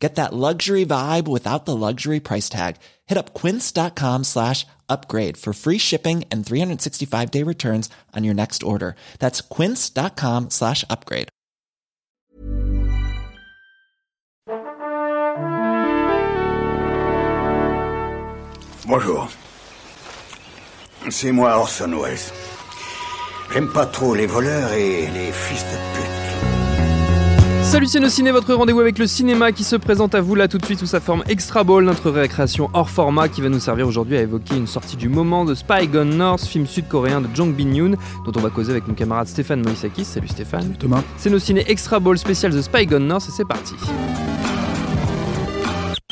Get that luxury vibe without the luxury price tag. Hit up quince.com slash upgrade for free shipping and 365 day returns on your next order. That's quince.com slash upgrade. Bonjour. C'est moi Orson Welles. J'aime pas trop les voleurs et les fils de pute. Salut Ciné, votre rendez-vous avec le cinéma qui se présente à vous là tout de suite sous sa forme Extra Ball, notre récréation hors format qui va nous servir aujourd'hui à évoquer une sortie du moment de Spy Gone North, film sud-coréen de Jong Bin Yoon, dont on va causer avec mon camarade Stéphane Moïsakis. Salut Stéphane. Salut Thomas. C'est nos ciné Extra Ball spécial The Spy Gone North et c'est parti.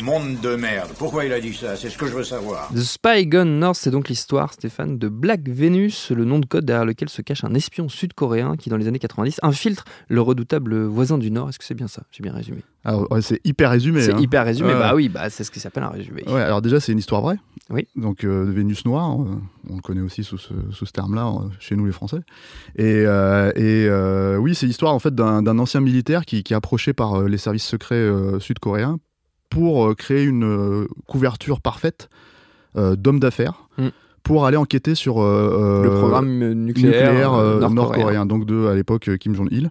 Monde de merde. Pourquoi il a dit ça? C'est ce que je veux savoir. The Spy Gone North, c'est donc l'histoire, Stéphane, de Black Venus, le nom de code derrière lequel se cache un espion sud-coréen qui, dans les années 90, infiltre le redoutable voisin du Nord. Est-ce que c'est bien ça? J'ai bien résumé. Alors, ouais, c'est hyper résumé. C'est hein. hyper résumé, Ouais. bah oui, bah, c'est ce qui s'appelle un résumé. Ouais, alors déjà, c'est une histoire vraie. Oui. Donc, euh, de Vénus Noire, euh, on le connaît aussi sous ce, sous ce terme-là, euh, chez nous les Français. Et, euh, et euh, oui, c'est l'histoire en fait d'un ancien militaire qui, qui est approché par euh, les services secrets euh, sud-coréens pour euh, créer une euh, couverture parfaite euh, d'hommes d'affaires. Mm. Pour aller enquêter sur euh, Le programme nucléaire, nucléaire euh, nord-coréen, donc de à l'époque Kim Jong-il.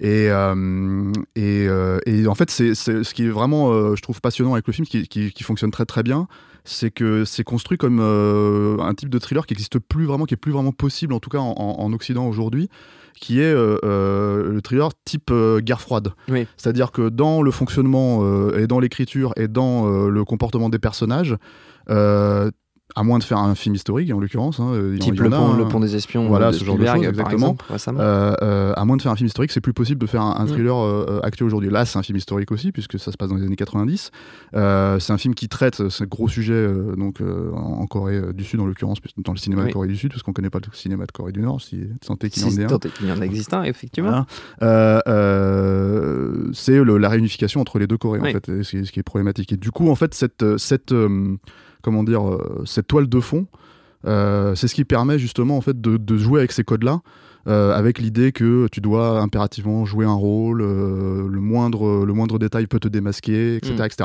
Et, euh, et, et en fait, c'est ce qui est vraiment, je trouve, passionnant avec le film, qui, qui- qui fonctionne très très bien, c'est que c'est construit comme euh, un type de thriller qui n'existe plus vraiment, qui est plus vraiment possible, en tout cas en, en- en Occident aujourd'hui, qui est euh, euh, le thriller type euh, guerre froide. Oui. C'est-à-dire que dans le fonctionnement et dans l'écriture et dans le comportement des personnages, à moins de faire un film historique en l'occurrence, hein, il y en- Type le pont, un- le pont des espions Voilà, de ce genre de choses, par exactement. exemple, euh, euh, à moins de faire un film historique, c'est plus possible de faire un, un Mm. thriller euh, euh, actuel aujourd'hui. Là, c'est un film historique aussi, puisque ça se passe dans les années 90. Euh, c'est un film qui traite ce gros sujet euh, donc, euh, en Corée euh, du Sud, en l'occurrence, dans le cinéma Oui. de Corée du Sud, parce qu'on connaît pas le cinéma de Corée du Nord, si tant est qu'il Si en y en existe un, effectivement. Voilà. Euh, euh, c'est la réunification entre les deux Corées, Oui. en fait, ce qui, est, problématique. Et du coup, en fait, cette, cette, euh, comment dire, euh, cette toile de fond, euh, c'est ce qui permet justement en fait de, de jouer avec ces codes-là, euh, avec l'idée que tu dois impérativement jouer un rôle, euh, le moindre le moindre détail peut te démasquer, etc., Mm. etc.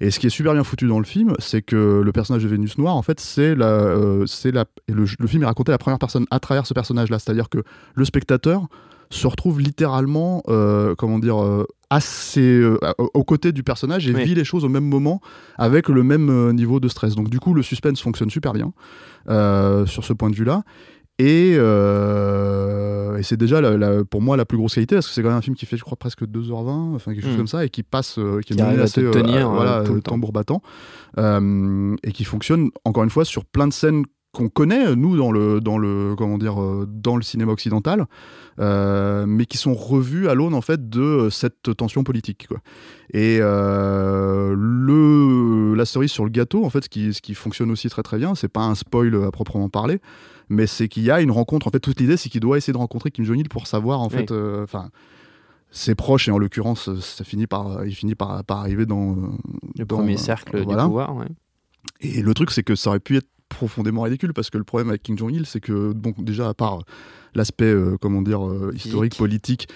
Et ce qui est super bien foutu dans le film, c'est que le personnage de Vénus Noire, en fait, c'est la, euh, c'est la, le, le film est raconté à la première personne à travers ce personnage-là, c'est-à-dire que le spectateur se retrouve littéralement, euh, comment dire, euh, assez euh, au- aux côtés du personnage et Oui. vit les choses au même moment avec le même euh, niveau de stress. Donc du coup, le suspense fonctionne super bien sur ce point de vue-là. Et, et c'est déjà la- la- pour moi la plus grosse qualité parce que c'est quand même un film qui fait je crois presque 2h20 enfin quelque chose Mm. comme ça et qui passe qui est assez te tenir, à- voilà tout le temps. tambour battant et qui fonctionne encore une fois sur plein de scènes qu'on connaît nous dans le dans le comment dire euh, dans le cinéma occidental euh, mais qui sont revues à l'aune en fait de euh, cette tension politique quoi. et euh, le la cerise sur le gâteau en fait ce qui ce qui fonctionne aussi très très bien c'est pas un spoil à proprement parler mais c'est qu'il y a une rencontre en fait toute l'idée c'est qu'il doit essayer de rencontrer Kim Jong Il pour savoir en Oui. fait euh, enfin ses proches et en l'occurrence ça finit par il finit par, par arriver dans euh, Le dans, premier euh, cercle voilà. du pouvoir, ouais. et le truc, c'est que ça aurait pu être profondément ridicule parce que le problème avec Kim Jong-il, c'est que, bon, déjà, à part l'aspect, euh, comment dire, euh, historique, politique,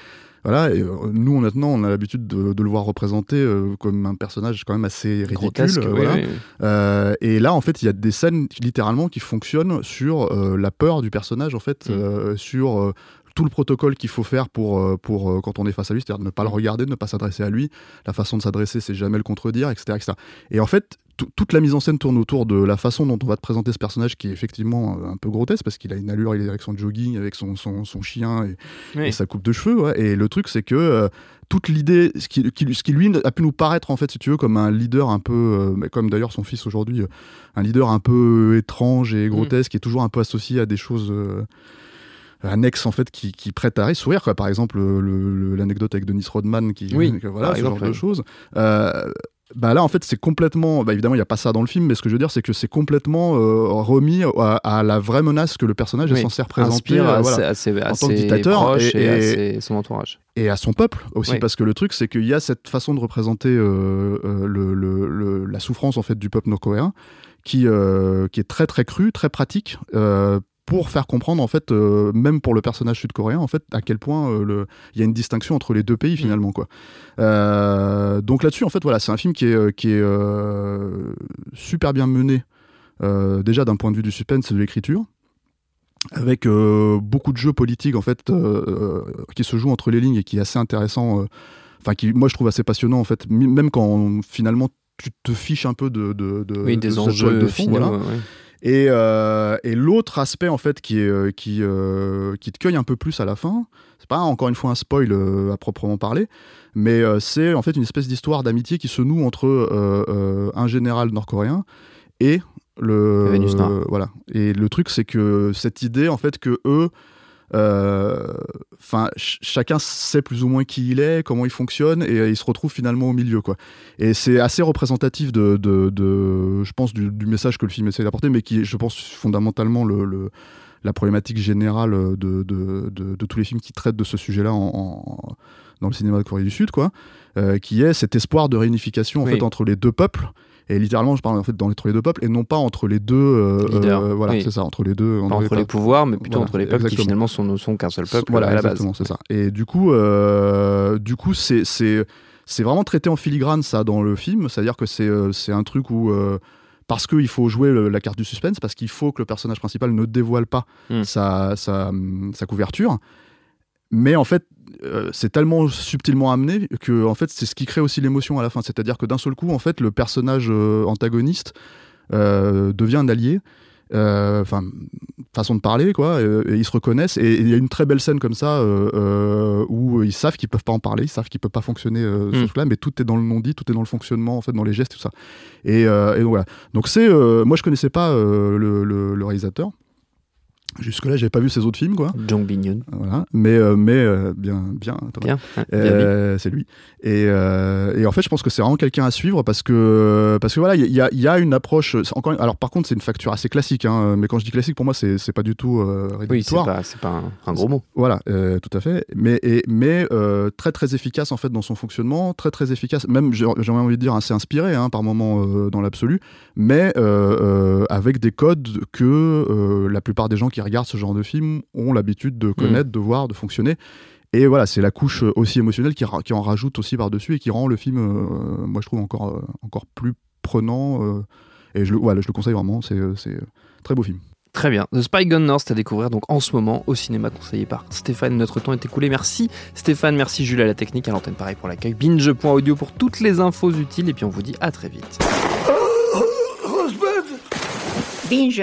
voilà, et euh, nous, maintenant, on a l'habitude de, de le voir représenté euh, comme un personnage quand même assez ridicule. Euh, oui, voilà. oui. Et là, en fait, il y a des scènes littéralement qui fonctionnent sur la peur du personnage, en fait, Mm. sur tout le protocole qu'il faut faire pour, pour quand on est face à lui, c'est-à-dire ne pas le regarder, ne pas s'adresser à lui. La façon de s'adresser, c'est jamais le contredire, etc. etc. Et en fait, toute la mise en scène tourne autour de la façon dont on va te présenter ce personnage qui est effectivement euh, un peu grotesque parce qu'il a une allure, il est avec son jogging, avec son, son, son chien et, Oui. et sa coupe de cheveux. ouais. Et le truc, c'est que euh, toute l'idée, ce qui, qui- ce qui lui a pu nous paraître, en fait, si tu veux, comme un leader un peu, euh, comme d'ailleurs son fils aujourd'hui, euh, un leader un peu étrange et grotesque, qui est toujours un peu associé à des choses. annexes en fait qui, qui prêtent à sourire quoi. par exemple le- le- l'anecdote avec Denis Rodman qui Oui, que voilà ce exemple, genre de choses Euh, bah là en fait c'est complètement bah évidemment il y a pas ça dans le film mais ce que je veux dire c'est que c'est complètement euh, remis à, à la vraie menace que le personnage est censé représenter euh, à, voilà. ses- à ses, à en tant que dictateur, et, et- à ses- son entourage. et à son peuple aussi Oui. parce que le truc c'est qu'il y a cette façon de représenter euh, euh, le, le- le- la souffrance en fait du peuple nord-coréen qui euh, qui est très très crue très pratique euh, pour faire comprendre en fait euh, même pour le personnage sud-coréen en fait à quel point euh, le il y a une distinction entre les deux pays finalement quoi Euh, donc là-dessus en fait voilà c'est un film qui est qui est super bien mené déjà d'un point de vue du suspense et de l'écriture avec beaucoup de jeux politiques en fait qui se jouent entre les lignes et qui est assez intéressant enfin qui moi je trouve assez passionnant en fait même quand finalement tu te fiches un peu de, de, de- Oui, des enjeux de fond, finaux. voilà. ouais, ouais. Et, euh, et l'autre aspect en fait qui est euh, qui euh, qui te cueille un peu plus à la fin, c'est pas encore une fois un spoil euh, à proprement parler, mais c'est en fait une espèce d'histoire d'amitié qui se noue entre un général nord-coréen et le Le voilà. Et le truc c'est que cette idée en fait que eux Enfin, ch- chacun sait plus ou moins qui il est, comment il fonctionne, et euh, il se retrouve finalement au milieu, quoi. Et c'est assez représentatif de, je pense, du, message que le film essaie d'apporter, mais qui je pense, fondamentalement le, le- la problématique générale de, de, de- de tous les films qui traitent de ce sujet-là en, en- dans le cinéma de Corée du Sud, quoi, euh, qui est cet espoir de réunification en Oui. fait entre les deux peuples. Et littéralement, je parle en fait dans entre les deux peuples et non pas entre les deux. euh, euh, voilà, Oui. c'est ça, entre les deux. Pas entre les pouvoirs, mais plutôt Voilà, entre les peuples qui exactement. finalement sont, ne sont qu'un seul peuple Voilà, à la base. exactement, c'est ça. Et du coup, du coup, c'est c'est c'est vraiment traité en filigrane ça dans le film. C'est-à-dire que c'est c'est un truc où parce qu'il faut jouer le- la carte du suspense, parce qu'il faut que le personnage principal ne dévoile pas Hmm. sa, sa, sa couverture. Mais en fait, euh, c'est tellement subtilement amené que en fait, c'est ce qui crée aussi l'émotion à la fin. C'est-à-dire que d'un seul coup, en fait, le personnage euh, antagoniste euh, devient un allié. Euh, Enfin, façon de parler, quoi. et ils se reconnaissent. Et il y a une très belle scène comme ça euh, euh, où ils savent qu'ils peuvent pas en parler, ils savent qu'ils peuvent pas fonctionner euh, Mm. truc-là, mais tout est dans le non-dit, tout est dans le fonctionnement, en fait, dans les gestes, tout ça. Et, et donc voilà. Donc c'est, moi je connaissais pas le, le- le réalisateur. Jusque-là, j'avais pas vu ses autres films, quoi. Jong Bin-yoon. Voilà. Mais, euh, mais euh, bien, bien. Bien. Euh, c'est lui. Et, et en fait, je pense que c'est vraiment quelqu'un à suivre parce que, parce que voilà, il y a, y a une approche. Encore, alors, par contre, c'est une facture assez classique. hein, mais quand je dis classique, pour moi, c'est c'est pas du tout euh, Oui, c'est rédhibitoire. pas, pas un, un gros mot. Voilà, tout à fait. Mais, et, mais très très efficace en fait dans son fonctionnement, très très efficace. Même j'ai envie de dire assez inspiré hein, par moments dans l'absolu, mais avec des codes que la plupart des gens qui regardent ce genre de film ont l'habitude de connaître, de voir, de fonctionner. Et voilà, c'est la couche aussi émotionnelle qui, en rajoute aussi par-dessus et qui rend le film, euh, moi je trouve, encore, euh, encore plus prenant. euh, et je, le- voilà, je le conseille vraiment, c'est euh, c'est, euh, très beau film. Très bien. The Spy Gun North à découvrir donc en ce moment au cinéma conseillé par Stéphane. Notre temps est écoulé. Merci Stéphane, merci Jules à la technique, à l'antenne pareil pour l'accueil. Binge.audio pour toutes les infos utiles et puis on vous dit à très vite. Binge.